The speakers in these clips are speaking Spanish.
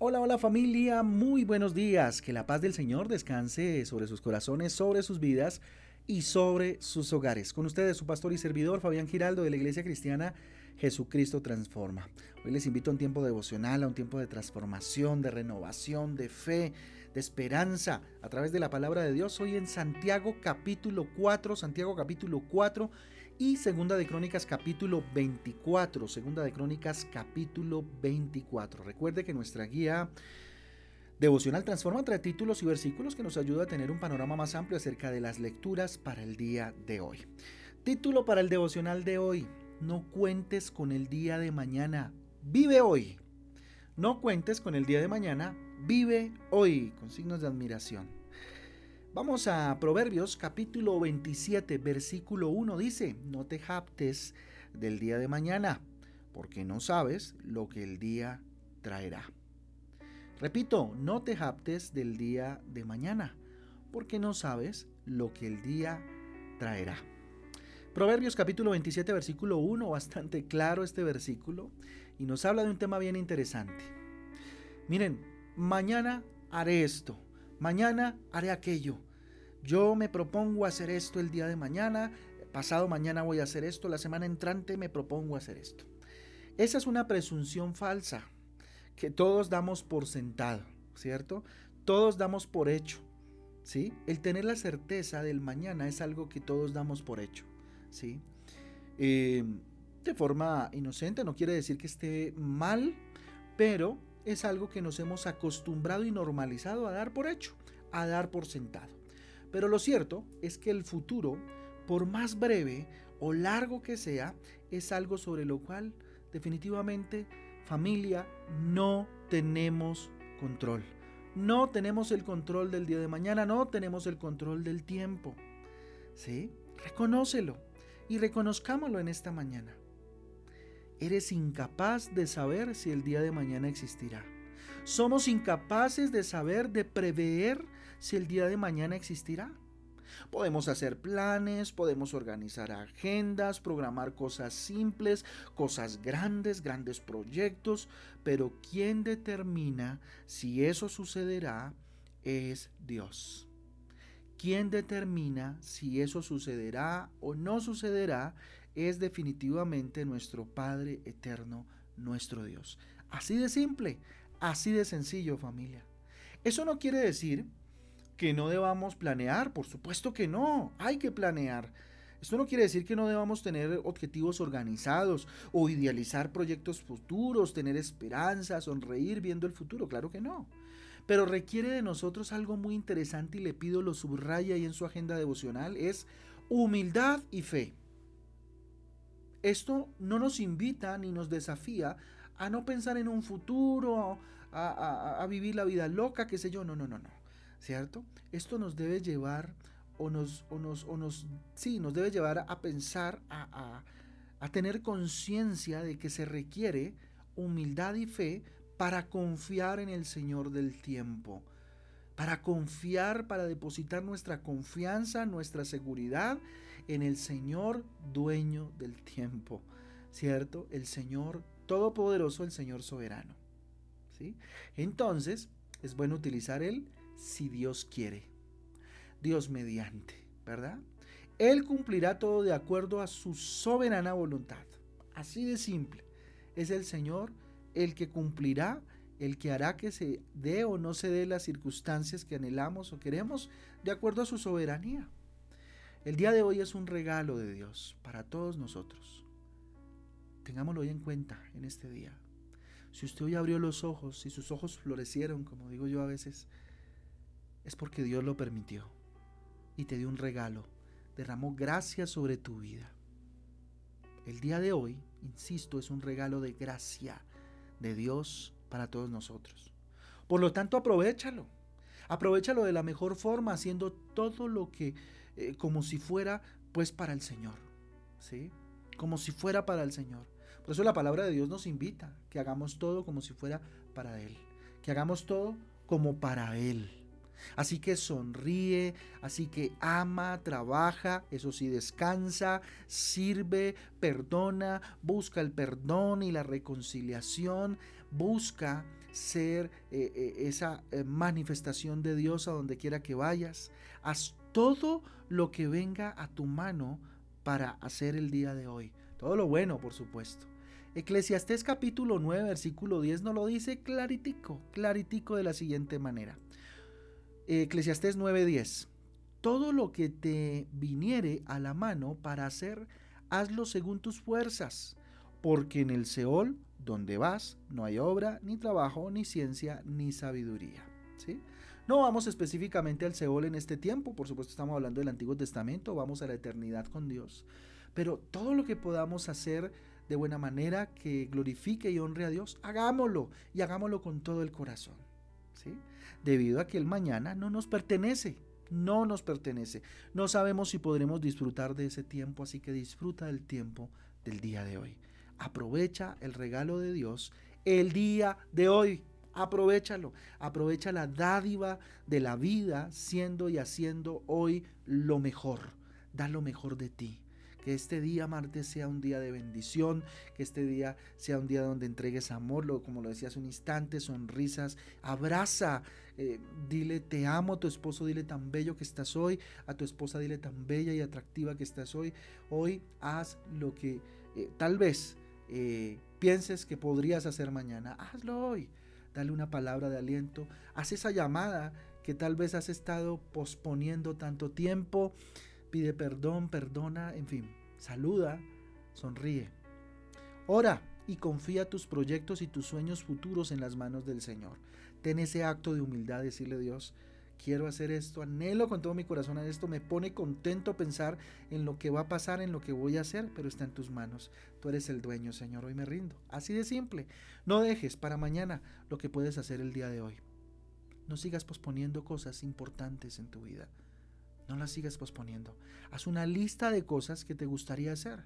Hola, hola familia, muy buenos días. Que la paz del Señor descanse sobre sus corazones, sobre sus vidas y sobre sus hogares. Con ustedes su pastor y servidor Fabián Giraldo de la Iglesia Cristiana Jesucristo Transforma. Hoy les invito a un tiempo devocional, a un tiempo de transformación, de renovación, de fe, de esperanza a través de la palabra de Dios. Hoy en Santiago capítulo 4, Santiago capítulo 4 y Segunda de Crónicas capítulo 24, Segunda de Crónicas capítulo 24. Recuerde que nuestra guía devocional transforma trae títulos y versículos que nos ayuda a tener un panorama más amplio acerca de las lecturas para el día de hoy. Título para el devocional de hoy. No cuentes con el día de mañana. Vive hoy. No cuentes con el día de mañana. Vive hoy. Con signos de admiración. Vamos a Proverbios capítulo 27, versículo 1. Dice, no te japtes del día de mañana, porque no sabes lo que el día traerá. Repito, no te japtes del día de mañana, porque no sabes lo que el día traerá. Proverbios capítulo 27 versículo 1, bastante claro este versículo, y nos habla de un tema bien interesante. Miren, mañana haré esto, mañana haré aquello. Yo me propongo hacer esto el día de mañana, pasado mañana voy a hacer esto, la semana entrante me propongo hacer esto. Esa es una presunción falsa que todos damos por sentado, ¿cierto? Todos damos por hecho, ¿sí? El tener la certeza del mañana es algo que todos damos por hecho. ¿sí? Eh, de forma inocente, no quiere decir que esté mal, pero es algo que nos hemos acostumbrado y normalizado a dar por hecho, a dar por sentado. Pero lo cierto es que el futuro, por más breve o largo que sea, es algo sobre lo cual definitivamente familia no tenemos control. No tenemos el control del día de mañana, no tenemos el control del tiempo. ¿Sí? Reconócelo y reconozcámoslo en esta mañana. Eres incapaz de saber si el día de mañana existirá. Somos incapaces de saber, de prever si el día de mañana existirá. Podemos hacer planes, podemos organizar agendas, programar cosas simples, cosas grandes, grandes proyectos, pero quien determina si eso sucederá es Dios. Quien determina si eso sucederá o no sucederá es definitivamente nuestro Padre eterno, nuestro Dios. Así de simple, así de sencillo familia. Eso no quiere decir que no debamos planear, por supuesto que no, hay que planear. Esto no quiere decir que no debamos tener objetivos organizados o idealizar proyectos futuros, tener esperanza, sonreír viendo el futuro, claro que no pero requiere de nosotros algo muy interesante y le pido lo subraya ahí en su agenda devocional, es humildad y fe. Esto no nos invita ni nos desafía a no pensar en un futuro, a, vivir la vida loca, qué sé yo, no, no, no, no, ¿cierto? Esto nos debe llevar o nos, o nos, o nos, sí, nos debe llevar a pensar, a, a tener conciencia de que se requiere humildad y fe para confiar en el Señor del tiempo, para confiar, para depositar nuestra confianza, nuestra seguridad en el Señor dueño del tiempo, ¿cierto? El Señor todopoderoso, el Señor soberano. ¿sí? Entonces, es bueno utilizar el si Dios quiere, Dios mediante, ¿verdad? Él cumplirá todo de acuerdo a su soberana voluntad. Así de simple. Es el Señor el que cumplirá, el que hará que se dé o no se dé las circunstancias que anhelamos o queremos de acuerdo a su soberanía. El día de hoy es un regalo de Dios para todos nosotros. Tengámoslo hoy en cuenta en este día. Si usted hoy abrió los ojos, si sus ojos florecieron, como digo yo a veces, es porque Dios lo permitió y te dio un regalo, derramó gracia sobre tu vida. El día de hoy, insisto, es un regalo de gracia, de Dios para todos nosotros. Por lo tanto, aprovechalo. Aprovechalo de la mejor forma, haciendo todo lo que eh, como si fuera pues para el Señor. ¿Sí? Como si fuera para el Señor. Por eso la palabra de Dios nos invita que hagamos todo como si fuera para Él. Que hagamos todo como para Él. Así que sonríe, así que ama, trabaja, eso sí, descansa, sirve, perdona, busca el perdón y la reconciliación, busca ser eh, eh, esa eh, manifestación de Dios a donde quiera que vayas. Haz todo lo que venga a tu mano para hacer el día de hoy. Todo lo bueno, por supuesto. Eclesiastés capítulo 9, versículo 10 nos lo dice claritico, claritico de la siguiente manera. Eclesiastés 10 Todo lo que te viniere a la mano para hacer, hazlo según tus fuerzas, porque en el Seol, donde vas, no hay obra, ni trabajo, ni ciencia, ni sabiduría. ¿sí? No vamos específicamente al Seol en este tiempo, por supuesto estamos hablando del Antiguo Testamento, vamos a la eternidad con Dios. Pero todo lo que podamos hacer de buena manera que glorifique y honre a Dios, hagámoslo y hagámoslo con todo el corazón. Debido a que el mañana no nos pertenece, no nos pertenece. No sabemos si podremos disfrutar de ese tiempo, así que disfruta del tiempo del día de hoy. Aprovecha el regalo de Dios el día de hoy. Aprovechalo, aprovecha la dádiva de la vida siendo y haciendo hoy lo mejor. Da lo mejor de ti. Que este día martes sea un día de bendición, que este día sea un día donde entregues amor, como lo decía hace un instante, sonrisas, abraza, eh, dile te amo a tu esposo, dile tan bello que estás hoy, a tu esposa dile tan bella y atractiva que estás hoy. Hoy haz lo que eh, tal vez eh, pienses que podrías hacer mañana, hazlo hoy. Dale una palabra de aliento, haz esa llamada que tal vez has estado posponiendo tanto tiempo pide perdón, perdona, en fin, saluda, sonríe. Ora y confía tus proyectos y tus sueños futuros en las manos del Señor. Ten ese acto de humildad, decirle Dios, quiero hacer esto, anhelo con todo mi corazón a esto, me pone contento pensar en lo que va a pasar, en lo que voy a hacer, pero está en tus manos. Tú eres el dueño, Señor, hoy me rindo. Así de simple. No dejes para mañana lo que puedes hacer el día de hoy. No sigas posponiendo cosas importantes en tu vida. No las sigas posponiendo. Haz una lista de cosas que te gustaría hacer.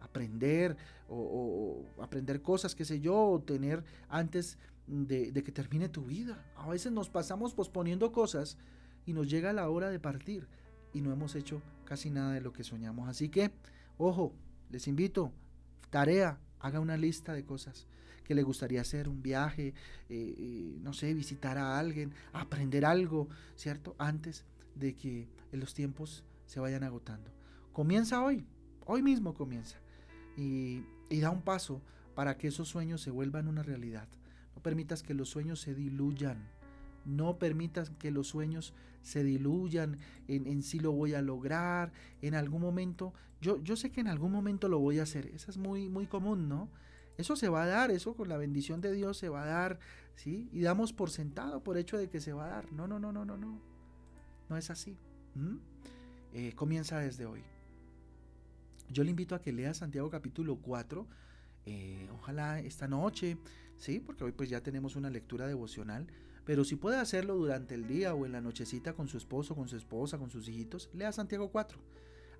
Aprender o, aprender cosas, qué sé yo, o tener antes de, que termine tu vida. A veces nos pasamos posponiendo cosas y nos llega la hora de partir y no hemos hecho casi nada de lo que soñamos. Así que, ojo, les invito, tarea, haga una lista de cosas que le gustaría hacer, un viaje, eh, eh, no sé, visitar a alguien, aprender algo, ¿cierto? Antes de que los tiempos se vayan agotando. Comienza hoy, hoy mismo comienza. Y, y da un paso para que esos sueños se vuelvan una realidad. No permitas que los sueños se diluyan. No permitas que los sueños se diluyan en, en si lo voy a lograr, en algún momento. Yo, yo sé que en algún momento lo voy a hacer. Eso es muy, muy común, ¿no? Eso se va a dar, eso con la bendición de Dios se va a dar, ¿sí? Y damos por sentado por hecho de que se va a dar. No, no, no, no, no, no. No es así. Eh, comienza desde hoy. Yo le invito a que lea Santiago capítulo 4. Eh, ojalá esta noche, sí, porque hoy pues ya tenemos una lectura devocional. Pero si puede hacerlo durante el día o en la nochecita con su esposo, con su esposa, con sus hijitos, lea Santiago 4.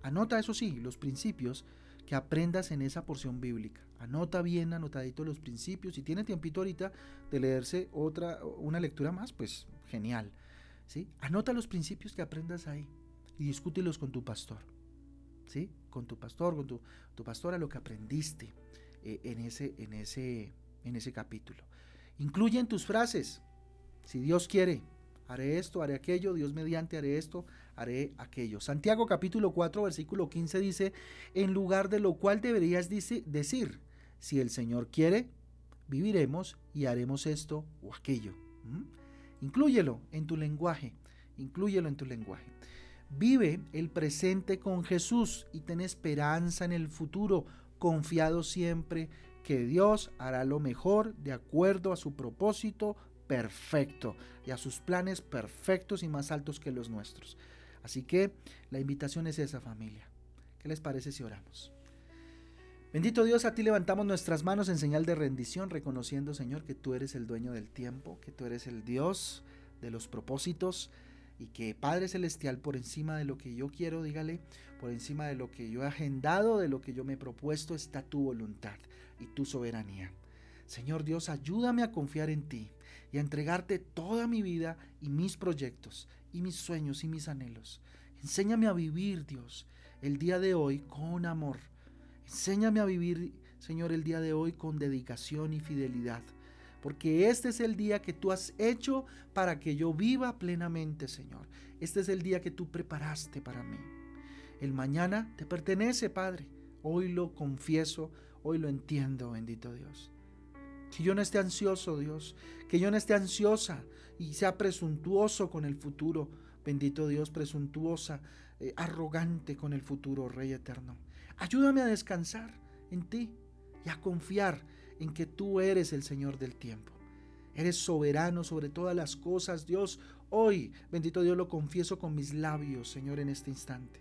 Anota, eso sí, los principios que aprendas en esa porción bíblica. Anota bien, anotadito los principios. Si tiene tiempito ahorita de leerse otra, una lectura más, pues genial. Anota los principios que aprendas ahí y discútelos con tu pastor. ¿sí? Con tu pastor, con tu, tu pastora, lo que aprendiste eh, en, ese, en, ese, en ese capítulo. Incluye en tus frases, si Dios quiere, haré esto, haré aquello, Dios mediante haré esto, haré aquello. Santiago capítulo 4, versículo 15 dice, en lugar de lo cual deberías decir, si el Señor quiere, viviremos y haremos esto o aquello. Inclúyelo en tu lenguaje, inclúyelo en tu lenguaje. Vive el presente con Jesús y ten esperanza en el futuro, confiado siempre que Dios hará lo mejor de acuerdo a su propósito perfecto y a sus planes perfectos y más altos que los nuestros. Así que la invitación es esa familia. ¿Qué les parece si oramos? Bendito Dios, a ti levantamos nuestras manos en señal de rendición, reconociendo, Señor, que tú eres el dueño del tiempo, que tú eres el Dios de los propósitos y que Padre Celestial, por encima de lo que yo quiero, dígale, por encima de lo que yo he agendado, de lo que yo me he propuesto, está tu voluntad y tu soberanía. Señor Dios, ayúdame a confiar en ti y a entregarte toda mi vida y mis proyectos y mis sueños y mis anhelos. Enséñame a vivir, Dios, el día de hoy con amor Enséñame a vivir, Señor, el día de hoy con dedicación y fidelidad, porque este es el día que tú has hecho para que yo viva plenamente, Señor. Este es el día que tú preparaste para mí. El mañana te pertenece, Padre. Hoy lo confieso, hoy lo entiendo, bendito Dios. Que yo no esté ansioso, Dios, que yo no esté ansiosa y sea presuntuoso con el futuro, bendito Dios, presuntuosa, eh, arrogante con el futuro, Rey eterno. Ayúdame a descansar en ti y a confiar en que tú eres el Señor del tiempo. Eres soberano sobre todas las cosas, Dios. Hoy, bendito Dios, lo confieso con mis labios, Señor, en este instante.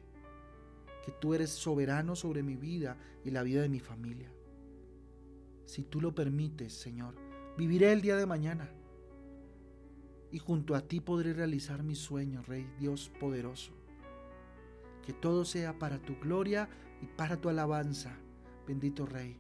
Que tú eres soberano sobre mi vida y la vida de mi familia. Si tú lo permites, Señor, viviré el día de mañana. Y junto a ti podré realizar mis sueños, Rey Dios poderoso. Que todo sea para tu gloria y para tu alabanza, bendito Rey.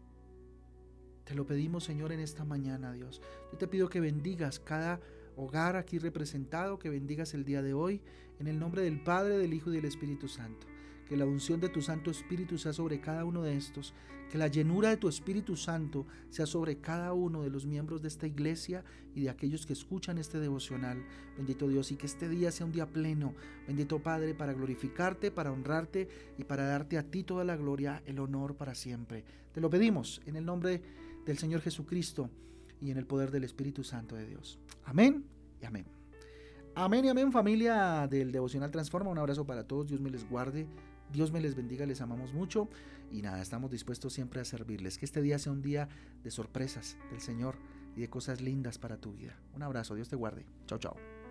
Te lo pedimos, Señor, en esta mañana, Dios. Yo te pido que bendigas cada hogar aquí representado, que bendigas el día de hoy, en el nombre del Padre, del Hijo y del Espíritu Santo. Que la unción de tu Santo Espíritu sea sobre cada uno de estos. Que la llenura de tu Espíritu Santo sea sobre cada uno de los miembros de esta iglesia y de aquellos que escuchan este devocional. Bendito Dios, y que este día sea un día pleno. Bendito Padre, para glorificarte, para honrarte y para darte a ti toda la gloria, el honor para siempre. Te lo pedimos en el nombre del Señor Jesucristo y en el poder del Espíritu Santo de Dios. Amén y amén. Amén y amén familia del Devocional Transforma. Un abrazo para todos. Dios me les guarde. Dios me les bendiga, les amamos mucho y nada, estamos dispuestos siempre a servirles. Que este día sea un día de sorpresas del Señor y de cosas lindas para tu vida. Un abrazo, Dios te guarde. Chao, chao.